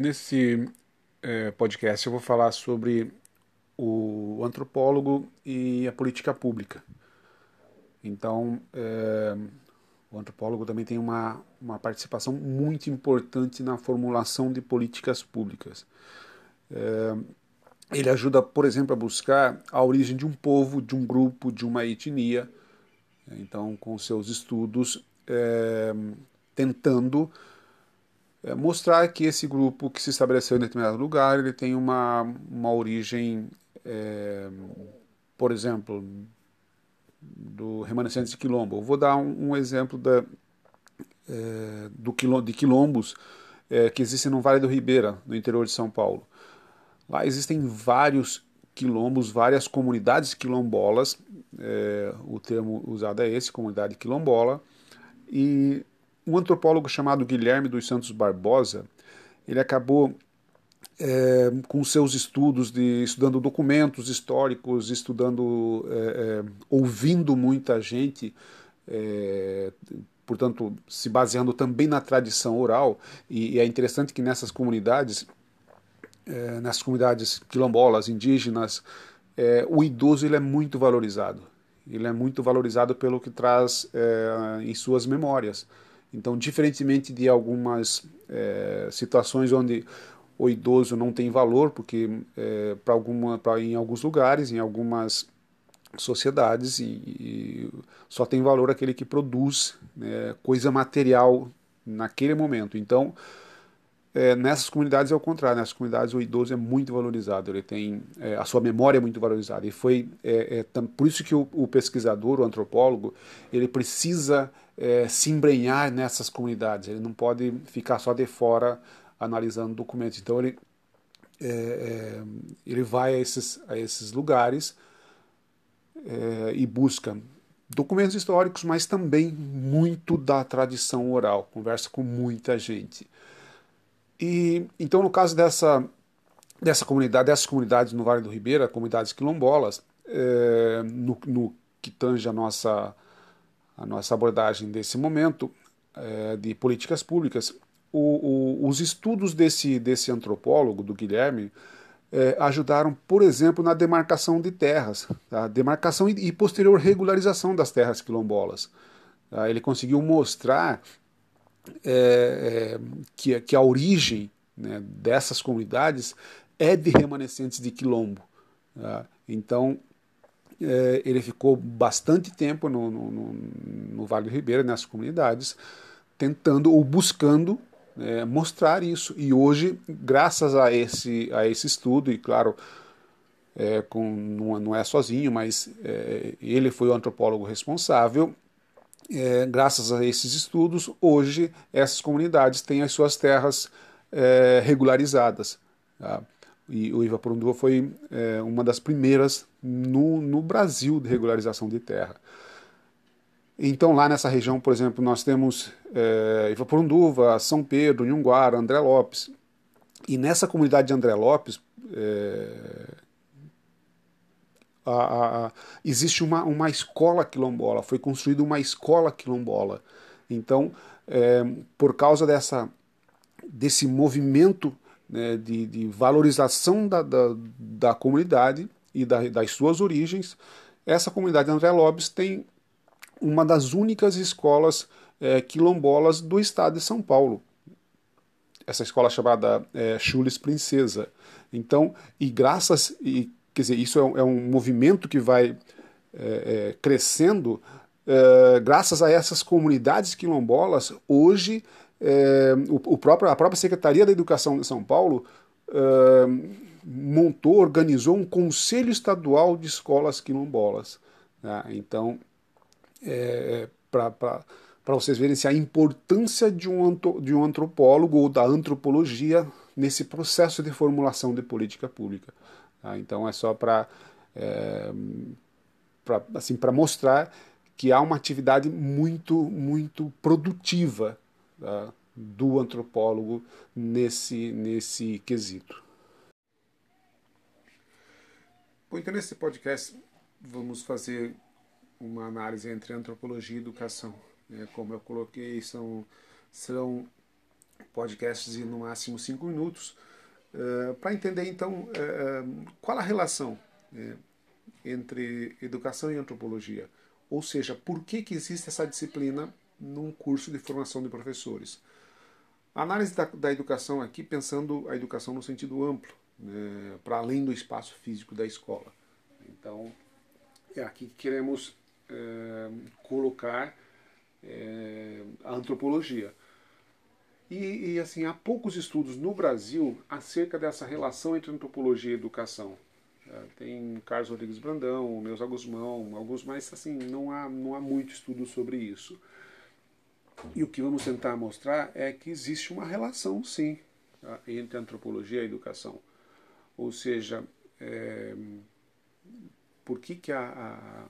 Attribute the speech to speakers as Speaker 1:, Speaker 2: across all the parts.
Speaker 1: Nesse é, podcast eu vou falar sobre o antropólogo e a política pública. Então, é, o antropólogo também tem uma, uma participação muito importante na formulação de políticas públicas. É, ele ajuda, por exemplo, a buscar a origem de um povo, de um grupo, de uma etnia. Então, com seus estudos, é, tentando é, mostrar que esse grupo que se estabeleceu em determinado lugar, ele tem uma, uma origem, é, por exemplo, do remanescente de quilombo. Eu vou dar um, um exemplo da, é, do, de quilombos é, que existem no Vale do Ribeira, no interior de São Paulo. Lá existem vários quilombos, várias comunidades quilombolas, é, o termo usado é esse, comunidade quilombola, e um antropólogo chamado Guilherme dos Santos Barbosa, ele acabou é, com seus estudos de estudando documentos históricos, estudando, é, é, ouvindo muita gente, é, portanto, se baseando também na tradição oral. E, e é interessante que nessas comunidades, é, nessas comunidades quilombolas, indígenas, é, o idoso ele é muito valorizado. Ele é muito valorizado pelo que traz em suas memórias. Então, diferentemente de algumas situações onde o idoso não tem valor, porque é, para alguma, pra, em alguns lugares, em algumas sociedades, e, e só tem valor aquele que produz né, coisa material naquele momento. Então, é, nessas comunidades é o contrário, nessas comunidades o idoso é muito valorizado, ele tem é, a sua memória é muito valorizada e foi é, é por isso que o, o, pesquisador, o antropólogo, ele precisa é, se embrenhar nessas comunidades, ele não pode ficar só de fora analisando documentos. Então ele, é, ele vai a esses, a esses lugares e busca documentos históricos, mas também muito da tradição oral, conversa com muita gente. E então no caso dessa dessa comunidade, dessas comunidades no Vale do Ribeira, comunidades quilombolas, é, no, no, que tange a nossa a nossa abordagem desse momento é, de políticas públicas, o, o, os estudos desse, desse antropólogo, do Guilherme, é, ajudaram, por exemplo, na demarcação de terras, tá? demarcação e, e, posterior regularização das terras quilombolas. Tá? Ele conseguiu mostrar é, é, que, que a origem né, dessas comunidades é de remanescentes de quilombo. Tá? Então, é, ele ficou bastante tempo no, no, no, Vale do Ribeira, nessas comunidades, tentando ou buscando é, mostrar isso. E hoje, graças a esse, a esse estudo, e claro, é, com, não, não, é sozinho, mas é, ele foi o antropólogo responsável. É, graças a esses estudos, hoje essas comunidades têm as suas terras é, regularizadas. Tá? E o Ivaporunduva foi é, uma das primeiras no, no Brasil de regularização de terra. Então, lá nessa região, por exemplo, nós temos é, Ivaporunduva, São Pedro, Nhunguara, André Lopes. E nessa comunidade de André Lopes, é, a, a, existe uma, uma escola quilombola, foi construída uma escola quilombola. Então, é, por causa dessa, desse movimento né, de, de, valorização da, da, da comunidade e da, das suas origens, essa comunidade de André Lopes tem uma das únicas escolas é, quilombolas do estado de São Paulo. Essa escola chamada é, Chules Princesa. Então, e graças, e, quer dizer, isso é um, é um movimento que vai é, é crescendo é, graças a essas comunidades quilombolas. Hoje, é, o, o, próprio, a própria Secretaria da Educação de São Paulo montou, organizou um Conselho Estadual de Escolas Quilombolas. Né? Então, é, para vocês verem se a importância de um, de um antropólogo ou da antropologia nesse processo de formulação de política pública. Tá? Então é só para é, assim, mostrar que há uma atividade muito, muito produtiva tá? do antropólogo nesse, nesse quesito. Bom, então nesse podcast vamos fazer uma análise entre antropologia e educação. Né? Como eu coloquei, são, são podcasts de no máximo cinco minutos, uh, para entender então uh, qual a relação entre educação e antropologia. Ou seja, por que, que existe essa disciplina num curso de formação de professores. Análise da, da educação aqui, pensando a educação no sentido amplo, né, para além do espaço físico da escola. Então, é aqui que queremos é, colocar é, a antropologia. E, e, assim, há poucos estudos no Brasil acerca dessa relação entre antropologia e educação. É, tem Carlos Rodrigues Brandão, Neuza Guzmão, alguns, mas assim, não há, não há muito estudo sobre isso. E o que vamos tentar mostrar é que existe uma relação, sim, tá, entre antropologia e educação. Ou seja, é, por que, que a,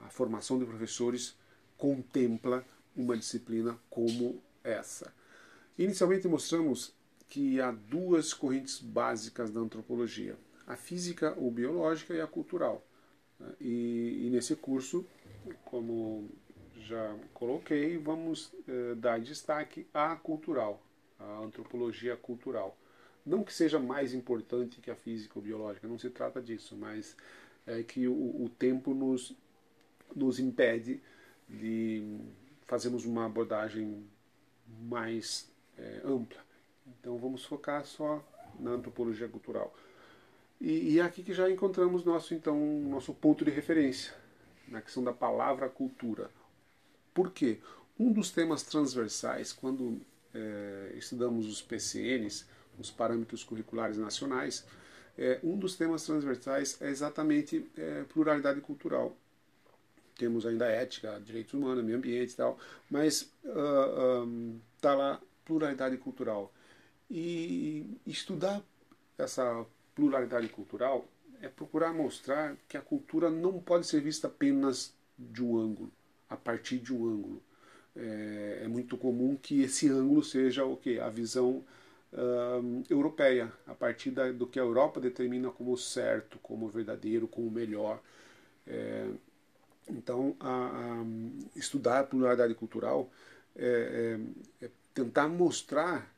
Speaker 1: a, a formação de professores contempla uma disciplina como essa? Inicialmente mostramos que há duas correntes básicas da antropologia: a física ou biológica e a cultural. Né? E, e nesse curso, como já coloquei, vamos eh, dar destaque à cultural, à antropologia cultural. Não que seja mais importante que a física ou biológica, não se trata disso, mas é que o, o tempo nos, nos impede de fazermos uma abordagem mais é, ampla. Então vamos focar só na antropologia cultural. E, e é aqui que já encontramos nosso então nosso ponto de referência na questão da palavra cultura por quê? Um dos temas transversais, quando é, estudamos os PCNs, os parâmetros curriculares nacionais, é, um dos temas transversais é exatamente é, pluralidade cultural. Temos ainda ética, direitos humanos, meio ambiente e tal, mas está uh, um, lá pluralidade cultural. E estudar essa pluralidade cultural é procurar mostrar que a cultura não pode ser vista apenas de um ângulo a partir de um ângulo. É, é muito comum que esse ângulo seja o que? A visão europeia, a partir da, do que a Europa determina como certo, como verdadeiro, como melhor. É, então, a, a, estudar a pluralidade cultural é, é, é, tentar mostrar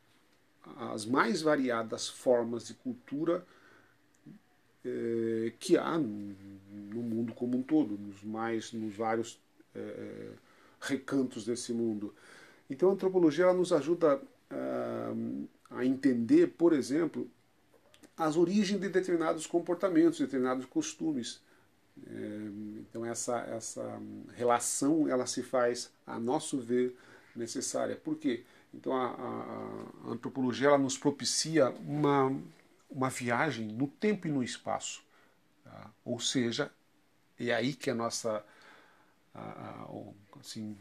Speaker 1: as mais variadas formas de cultura é, que há no mundo como um todo, nos mais, nos vários é, é, recantos desse mundo. Então a antropologia ela nos ajuda a, a entender, por exemplo, as origens de determinados comportamentos, determinados costumes. Então essa, essa relação ela se faz, a nosso ver, necessária. Por quê? Então a, a, a antropologia ela nos propicia uma, uma viagem no tempo e no espaço. Tá? Ou seja, é aí que a nossa a, assim,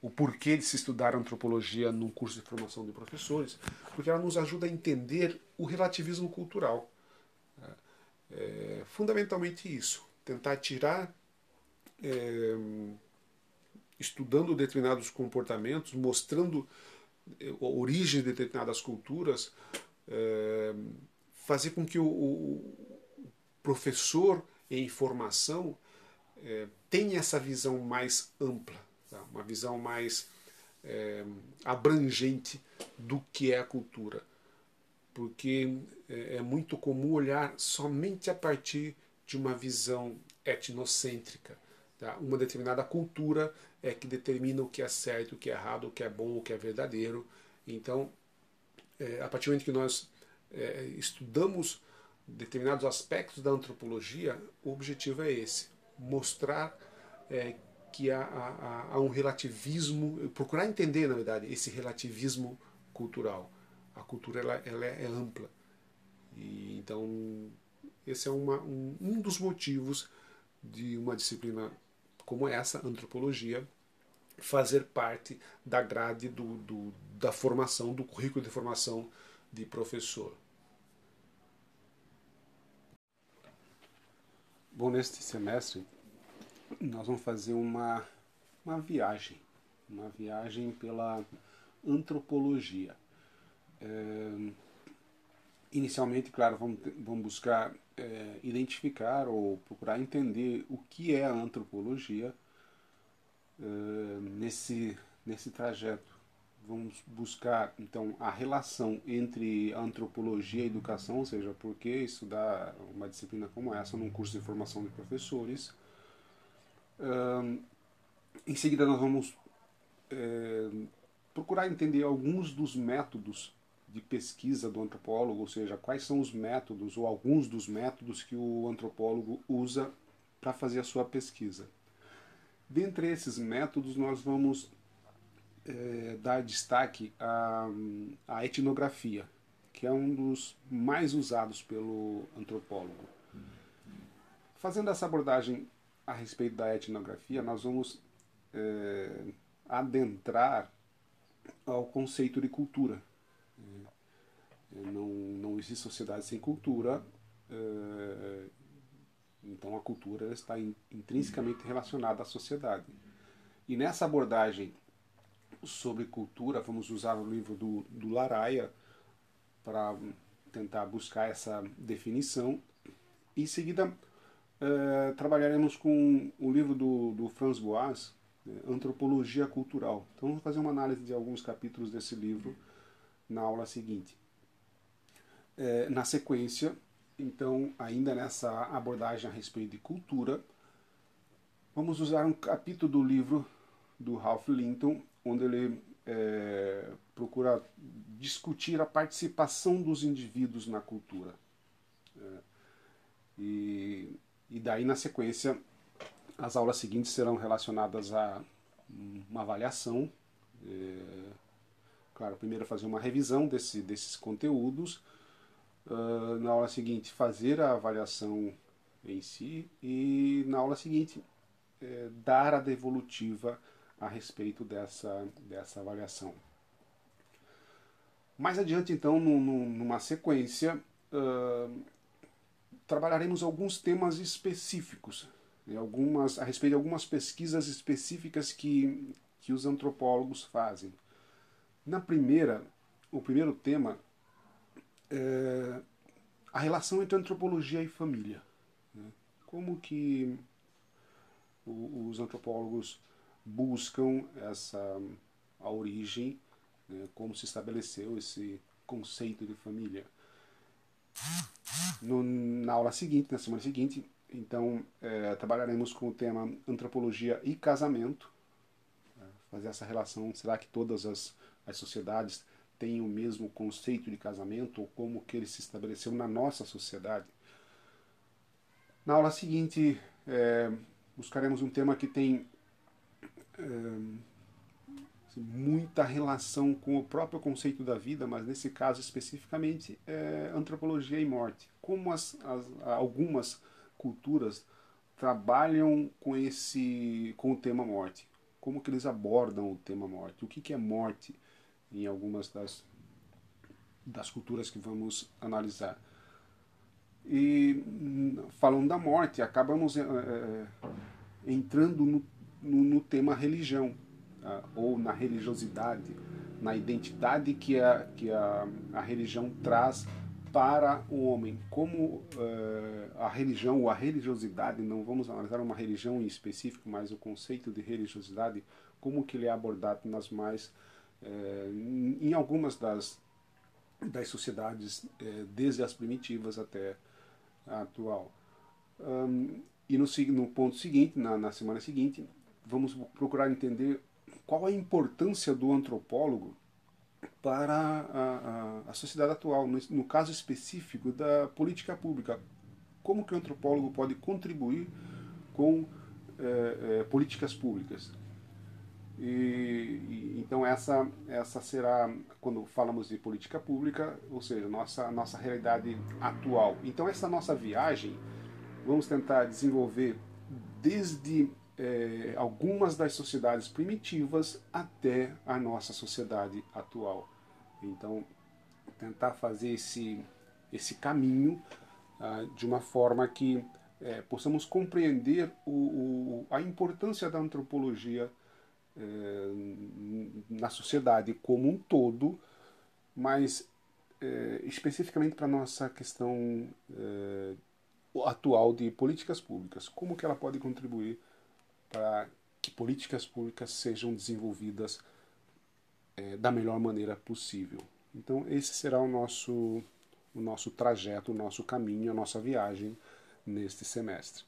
Speaker 1: o porquê de se estudar antropologia num curso de formação de professores, porque ela nos ajuda a entender o relativismo cultural. Né? É, fundamentalmente isso, tentar tirar, é, estudando determinados comportamentos, mostrando a origem de determinadas culturas, é, fazer com que o, o professor em formação é, tem essa visão mais ampla, tá? uma visão mais é, abrangente do que é a cultura. Porque é, é muito comum olhar somente a partir de uma visão etnocêntrica. Tá? Uma determinada cultura é que determina o que é certo, o que é errado, o que é bom, o que é verdadeiro. Então, é, a partir do momento que nós é, estudamos determinados aspectos da antropologia, o objetivo é esse: mostrar é, que há, há, há, um relativismo, procurar entender, na verdade, esse relativismo cultural. A cultura ela, ela é, é ampla. E, então, esse é uma, um, um dos motivos de uma disciplina como essa, antropologia, fazer parte da grade do, do, da formação, do currículo de formação de professor. Bom, neste semestre nós vamos fazer uma, uma viagem, uma viagem pela antropologia. É, inicialmente, claro, vamos, vamos buscar é, identificar ou procurar entender o que é a antropologia é, nesse, nesse trajeto vamos buscar então a relação entre antropologia e educação, ou seja, por que estudar uma disciplina como essa num curso de formação de professores. em seguida, nós vamos é, procurar entender alguns dos métodos de pesquisa do antropólogo, ou seja, quais são os métodos ou alguns dos métodos que o antropólogo usa para fazer a sua pesquisa. Dentre esses métodos, nós vamos é, dar destaque à, à etnografia, que é um dos mais usados pelo antropólogo. Fazendo essa abordagem a respeito da etnografia, nós vamos é, adentrar ao conceito de cultura. É, não, não existe sociedade sem cultura, é, então a cultura está intrinsecamente relacionada à sociedade. E nessa abordagem sobre cultura, vamos usar o livro do, do Laraia para tentar buscar essa definição. Em seguida, eh, trabalharemos com o livro do, do Franz Boas, né, Antropologia Cultural. Então, vamos fazer uma análise de alguns capítulos desse livro na aula seguinte. Eh, na sequência, então, ainda nessa abordagem a respeito de cultura, vamos usar um capítulo do livro do Ralph Linton, onde ele é, procura discutir a participação dos indivíduos na cultura. É, e, e daí, na sequência, as aulas seguintes serão relacionadas a uma avaliação. É, claro, primeiro fazer uma revisão desse, desses conteúdos. Na aula seguinte, fazer a avaliação em si. E na aula seguinte, é, dar a devolutiva a respeito dessa, dessa avaliação. Mais adiante, então, numa sequência, uh, trabalharemos alguns temas específicos, né, algumas, a respeito de algumas pesquisas específicas que, que os antropólogos fazem. Na primeira, o primeiro tema é a relação entre antropologia e família. Né? Como que os antropólogos buscam essa a origem, né, como se estabeleceu esse conceito de família. No, na aula seguinte, na semana seguinte, então é, trabalharemos com o tema antropologia e casamento, é, fazer essa relação, será que todas as, as sociedades têm o mesmo conceito de casamento ou como que ele se estabeleceu na nossa sociedade? Na aula seguinte, é, buscaremos um tema que tem assim, muita relação com o próprio conceito da vida, mas nesse caso especificamente é antropologia e morte. Como as, as, algumas culturas trabalham com esse com o tema morte, como que eles abordam o tema morte, o que, que é morte em algumas das das culturas que vamos analisar. E falando da morte, acabamos é, entrando no no, no tema religião, uh, ou na religiosidade, na identidade que a, que a, a religião traz para o homem. Como uh, a religião ou a religiosidade, não vamos analisar uma religião em específico, mas o conceito de religiosidade, como que ele é abordado nas mais, uh, em algumas das, das sociedades, uh, desde as primitivas até a atual. E no, no ponto seguinte, na, na semana seguinte, vamos procurar entender qual a importância do antropólogo para a, a, a sociedade atual, no, no, caso específico da política pública. Como que o antropólogo pode contribuir com é, políticas públicas? E, então essa, essa será, quando falamos de política pública, ou seja, nossa, nossa realidade atual. Então essa nossa viagem, vamos tentar desenvolver desde é, algumas das sociedades primitivas até a nossa sociedade atual. Então, tentar fazer esse, esse caminho ah, de uma forma que é, possamos compreender o, o, a importância da antropologia é, na sociedade como um todo, mas é, especificamente para a nossa questão é, atual de políticas públicas, como que ela pode contribuir para que políticas públicas sejam desenvolvidas da melhor maneira possível. Então esse será o nosso, o nosso trajeto, o nosso caminho, a nossa viagem neste semestre.